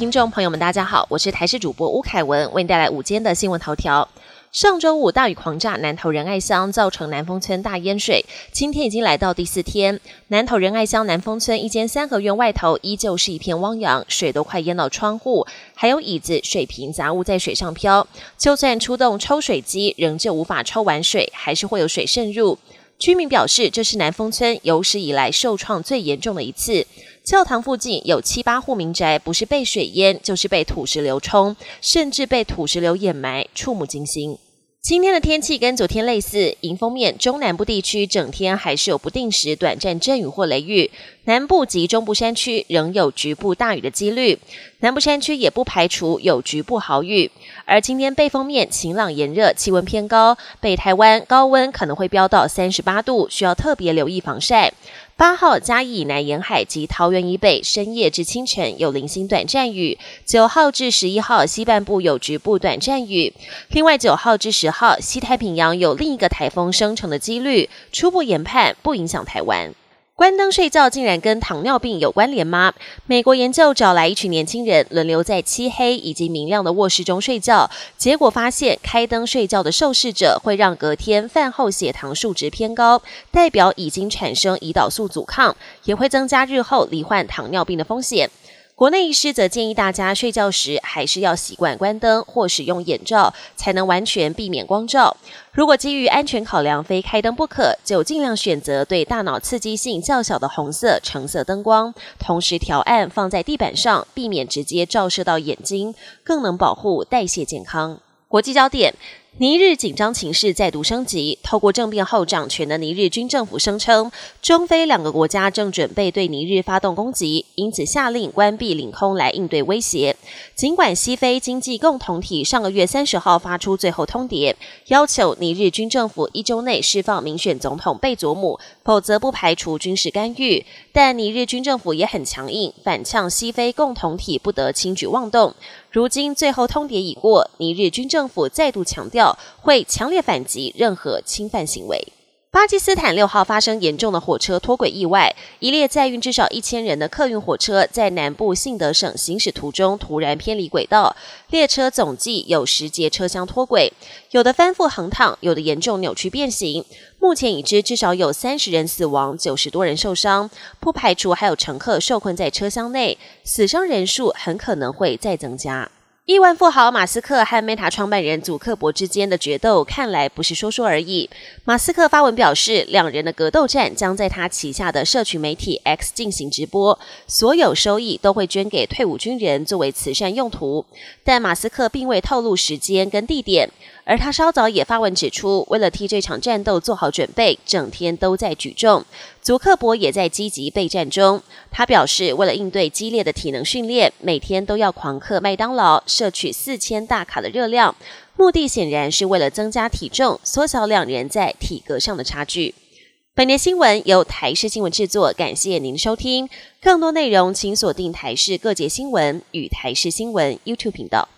听众朋友们，大家好，我是台视主播吴凯文，为您带来午间的新闻头条。上周五大雨狂炸南投仁爱乡，造成南丰村大淹水。今天已经来到第四天，南投仁爱乡南丰村一间三合院外头依旧是一片汪洋，水都快淹到窗户，还有椅子、水瓶、杂物在水上漂。就算出动抽水机，仍旧无法抽完水，还是会有水渗入。居民表示，这是南丰村有史以来受创最严重的一次。教堂附近有七八户民宅，不是被水淹，就是被土石流冲，甚至被土石流掩埋，触目惊心。今天的天气跟昨天类似，迎风面中南部地区整天还是有不定时短暂阵雨或雷雨，南部及中部山区仍有局部大雨的几率，南部山区也不排除有局部豪雨。而今天背风面晴朗炎热，气温偏高，北台湾高温可能会飙到三十八度，需要特别留意防晒。八号嘉义以南沿海及桃园以北深夜至清晨有零星短暂雨，九号至十一号西半部有局部短暂雨。另外九号至十号西太平洋有另一个台风生成的几率，初步研判不影响台湾。关灯睡觉竟然跟糖尿病有关联吗？美国研究找来一群年轻人，轮流在漆黑以及明亮的卧室中睡觉，结果发现开灯睡觉的受试者会让隔天饭后血糖数值偏高，代表已经产生胰岛素阻抗，也会增加日后罹患糖尿病的风险。国内医师则建议大家睡觉时还是要习惯关灯或使用眼罩，才能完全避免光照。如果基于安全考量非开灯不可，就尽量选择对大脑刺激性较小的红色、橙色灯光，同时调暗放在地板上，避免直接照射到眼睛，更能保护代谢健康。国际焦点。尼日紧张情势再度升级。透过政变后掌权的尼日军政府声称，中非两个国家正准备对尼日发动攻击，因此下令关闭领空来应对威胁。尽管西非经济共同体上个月三十号发出最后通牒，要求尼日军政府一周内释放民选总统贝佐姆，否则不排除军事干预。但尼日军政府也很强硬，反呛西非共同体不得轻举妄动。如今最后通牒已过，尼日军政府再度强调会强烈反击任何侵犯行为。巴基斯坦六号发生严重的火车脱轨意外，一列载运至少一千人的客运火车在南部信德省行驶途中突然偏离轨道，列车总计有十节车厢脱轨，有的翻覆横躺，有的严重扭曲变形。目前已知至少有三十人死亡，九十多人受伤，不排除还有乘客受困在车厢内，死伤人数很可能会再增加。亿万富豪马斯克和 Meta 创办人祖克伯之间的决斗，看来不是说说而已。马斯克发文表示，两人的格斗战将在他旗下的社群媒体 X 进行直播，所有收益都会捐给退伍军人作为慈善用途。但马斯克并未透露时间跟地点。而他稍早也发文指出，为了替这场战斗做好准备，整天都在举重。祖克伯也在积极备战中。他表示，为了应对激烈的体能训练，每天都要狂嗑麦当劳，摄取四千大卡的热量，目的显然是为了增加体重，缩小两人在体格上的差距。本年新闻由台视新闻制作，感谢您收听。更多内容请锁定台视各节新闻与台视新闻 YouTube 频道。